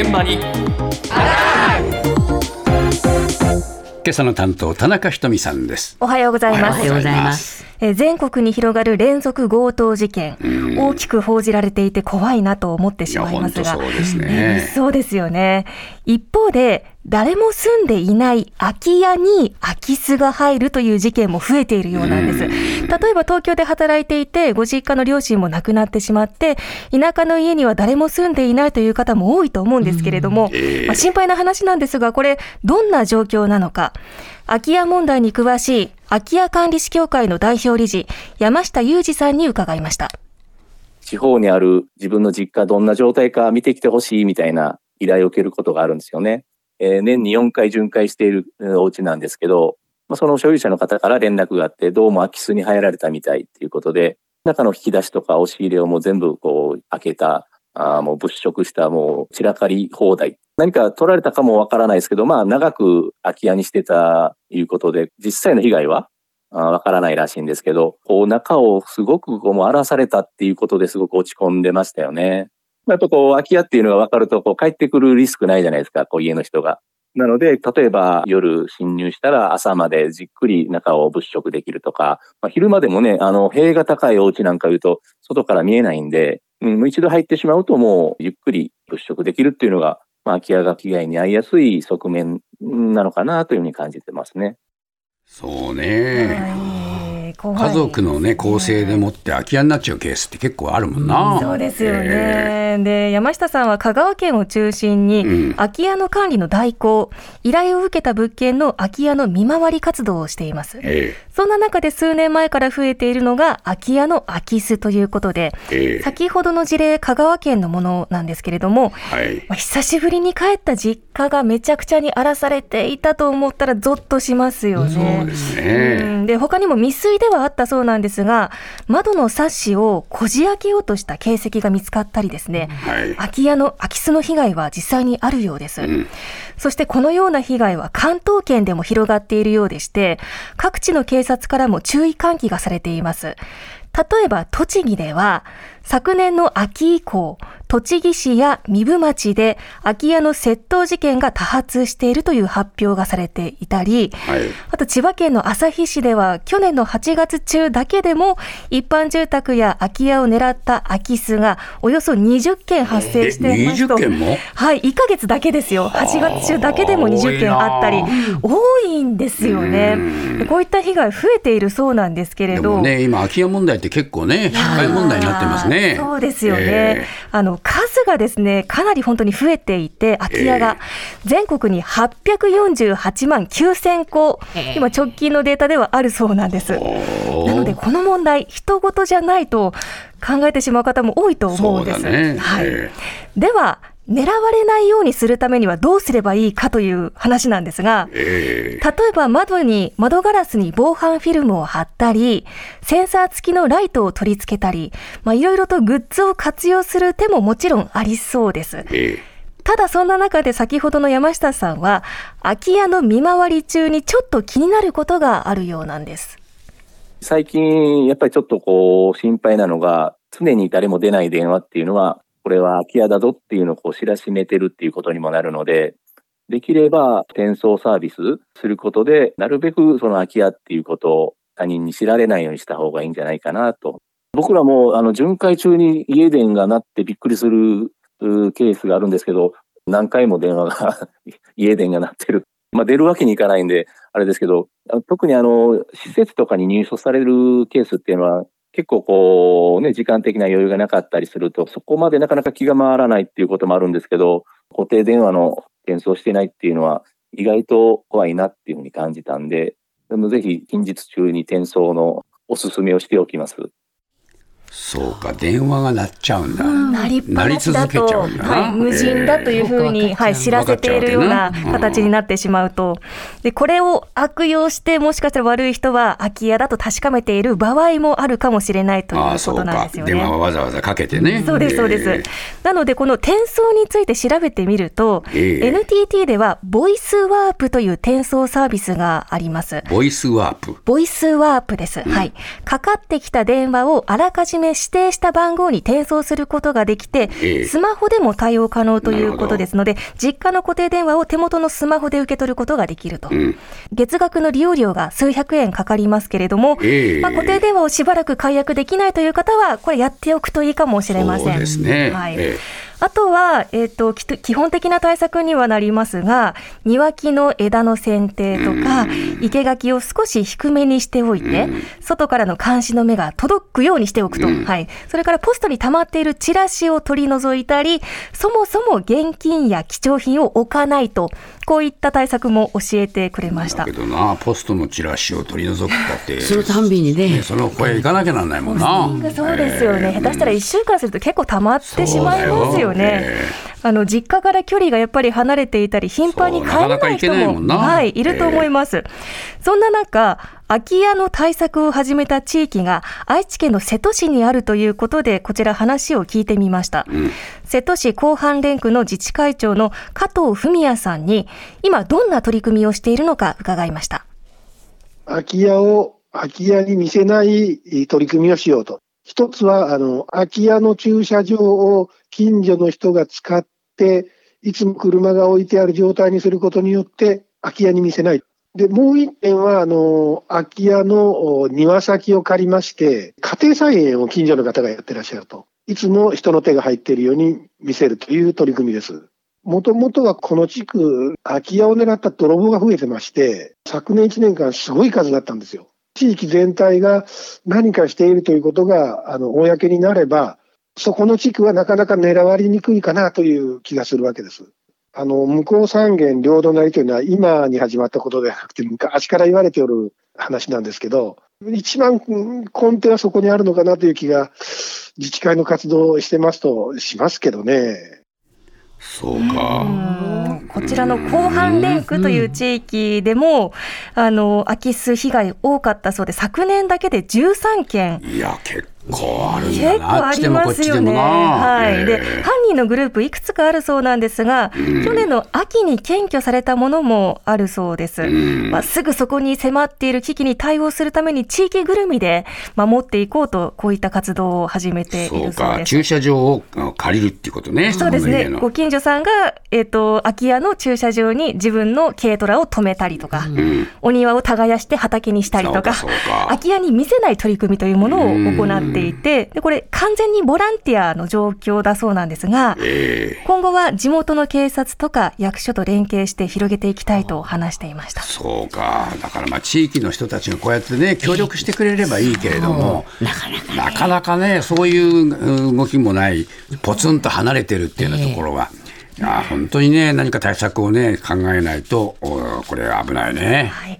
現場に。今朝の担当田中ひとみさんです。おはようございます。おはようございますえー全国に広がる連続強盗事件、大きく報じられていて怖いなと思ってしまいますが、そうですね。えーそうですよね。一方で、誰も住んでいない空き家に空き巣が入るという事件も増えているようなんです。例えば東京で働いていて、ご実家の両親も亡くなってしまって、田舎の家には誰も住んでいないという方も多いと思うんですけれども、まあ、心配な話なんですが、これ、どんな状況なのか。空き家問題に詳しい空き家管理士協会の代表理事、山下裕二さんに伺いました。地方にある自分の実家どんな状態か見てきてほしいみたいな依頼を受けることがあるんですよね。えー年に4回巡回しているお家なんですけど、まあ、その所有者の方から連絡があって、どうも空き巣に入られたみたいっていうことで、中の引き出しとか押し入れをもう全部こう開けた、あもう物色したもう散らかり放題。何か取られたかもわからないですけど、まあ長く空き家にしてたいうことで、実際の被害はあわからないらしいんですけど、こう中をすごくこう荒らされたっていうことですごく落ち込んでましたよね。やっぱこう空き家っていうのが分かるとこう帰ってくるリスクないじゃないですか、こう家の人が。なので、例えば夜侵入したら朝までじっくり中を物色できるとか、まあ、昼間でもね、あの、塀が高いお家なんか言うと外から見えないんで、うん、一度入ってしまうともうゆっくり物色できるっていうのが、まあ、空き家が被害に遭いやすい側面なのかなというふうに感じてますね。そうね。家族のね構成でもって空き家になっちゃうケースって結構あるもんな、そうですよえね。で、山下さんは香川県を中心に、うん。空き家の管理の代行、依頼を受けた物件の空き家の見回り活動をしています。えそんな中で数年前から増えているのが空き家の空き巣ということで、ええ。え先ほどの事例、香川県のものなんですけれども、はい。まあ久しぶりに帰った実家がめちゃくちゃに荒らされていたと思ったらゾッとしますよね。そうでね。ん。で他にも未遂ではあったそうなんですが窓のサッシをこじ開けようとした形跡が見つかったりですね、はい。空き家の空き巣の被害は実際にあるようです、ん。そしてこのような被害は関東圏でも広がっているようでして各地の警察からも注意喚起がされています。例えば栃木では昨年の秋以降栃木市や壬生町で空き家の窃盗事件が多発しているという発表がされていたり、はいあと千葉県の旭市では去年の8月中だけでも一般住宅や空き家を狙った空き巣がおよそ20件発生していますと。え20件も？はい、1ヶ月だけですよ。8月中だけでも20件あったり、多いんですよね。でこういった被害増えているそうなんですけれど。ね今空き家問題って結構ね社会問題になってますねそうですよね。えあの数がですねかなり本当に増えていて空き家が全国に848万9000戸、今直近のデータではあるそうなんです。なのでこの問題人事じゃないと考えてしまう方も多いと思うんです。そうだねはい。えでは狙われないようにするためにはどうすればいいかという話なんですが、え例えば窓に、窓ガラスに防犯フィルムを貼ったり、センサー付きのライトを取り付けたり、まあ、いろいろとグッズを活用する手ももちろんありそうです。ええただそんな中で先ほどの山下さんは、空き家の見回り中にちょっと気になることがあるようなんです。最近、やっぱりちょっとこう、心配なのが、常に誰も出ない電話っていうのは、これは空き家だぞっていうのをこう知らしめてるっていうことにもなるので、できれば転送サービスすることで、なるべくその空き家っていうことを他人に知られないようにした方がいいんじゃないかなと。僕らも、あの、巡回中に家電が鳴ってびっくりするケースがあるんですけど、何回も電話が、家電が鳴ってる。まあ出るわけにいかないんで、あれですけど、特にあの、施設とかに入所されるケースっていうのは、結構こうね、時間的な余裕がなかったりすると、そこまでなかなか気が回らないっていうこともあるんですけど、固定電話の転送してないっていうのは、意外と怖いなっていうふうに感じたんで、でもぜひ近日中に転送のおすすめをしておきます。そうか電話が鳴っちゃうんだ、なりっぱなしだと、鳴り続けちゃうんだな。はい、無人だというふうに、えーはい、知らせているような形になってしまうと、でこれを悪用して、もしかしたら悪い人は空き家だと確かめている場合もあるかもしれないということそうかなんですよね。電話をわざわざかけてね。そうです、そうです。えなので、この転送について調べてみると、ええ。NTT では、ボイスワープという転送サービスがあります。ボイスワープ。ボイスワープです。はい。かかってきた電話をあらかじめ指定した番号に転送することができて、ええスマホでも対応可能ということですので、実家の固定電話を手元のスマホで受け取ることができると。うん月額の利用料が数百円かかりますけれども、ええまあ、固定電話をしばらく解約できないという方は、これやっておくといいかもしれません。そうですね。はいえあとは、えっ、と、きと基本的な対策にはなりますが、庭木の枝の剪定とか、生垣を少し低めにしておいて、外からの監視の目が届くようにしておくと。はい。それからポストに溜まっているチラシを取り除いたり、そもそも現金や貴重品を置かないと、こういった対策も教えてくれましただけ。どな、ポストのチラシを取り除くったって、そのたんびにねねその声行かなきゃなんないもんな。そうですよね、下手したら1週間すると結構溜まってしまいますよよえあの実家から距離がやっぱり離れていたり、頻繁に帰れない人そうなかなか行けないもはい、いると思います。そんな中、空き家の対策を始めた地域が愛知県の瀬戸市にあるということで、こちら話を聞いてみました。瀬戸市広範連区の自治会長の加藤文也さんに、今どんな取り組みをしているのか伺いました。空き家を空き家に見せない取り組みをしようと。一つは、あの、空き家の駐車場を近所の人が使って、いつも車が置いてある状態にすることによって、空き家に見せない。で、もう一点は、あの、空き家の庭先を借りまして、家庭菜園を近所の方がやってらっしゃると。いつも人の手が入っているように見せるという取り組みです。もともとはこの地区、空き家を狙った泥棒が増えてまして、昨年1年間すごい数だったんですよ。地域全体が何かしているということが、あの、公になれば、そこの地区はなかなか狙われにくいかなという気がするわけです。あの、向こう三元領土なりというのは今に始まったことではなくて、昔から言われておる話なんですけど、一番うん根底はそこにあるのかなという気が、自治会の活動をしてますとしますけどね。そうか。こちらの広範連区という地域でも、あの空き巣被害多かったそうで、昨年だけで13件。いや、結構あるん結構。ありますよね。はい。で、ええ犯人のグループいくつかあるそうなんですが、去年の秋に検挙されたものもあるそうです。まあ、すぐそこに迫っている危機に対応するために地域ぐるみで守っていこうと、こういった活動を始めていそうか、るそうです。駐車場をあ借りるっていうことね。そうですね。ご近所さんが、えっ、と、空き家の駐車場に自分の軽トラを止めたりとか、お庭を耕して畑にしたりとか空き家に見せない取り組みというものを行っていて、でこれ完全にボランティアの状況だそうなんですが、ええ。今後は地元の警察とか役所と連携して広げていきたいと話していました。そうか。だからまあ地域の人たちがこうやってね、協力してくれればいいけれども、なかなかなかね、そういううん動きもない、ポツンと離れてるっていうようなところは、いや本当にね、何か対策をね、考えないと、おこれ危ないね。はい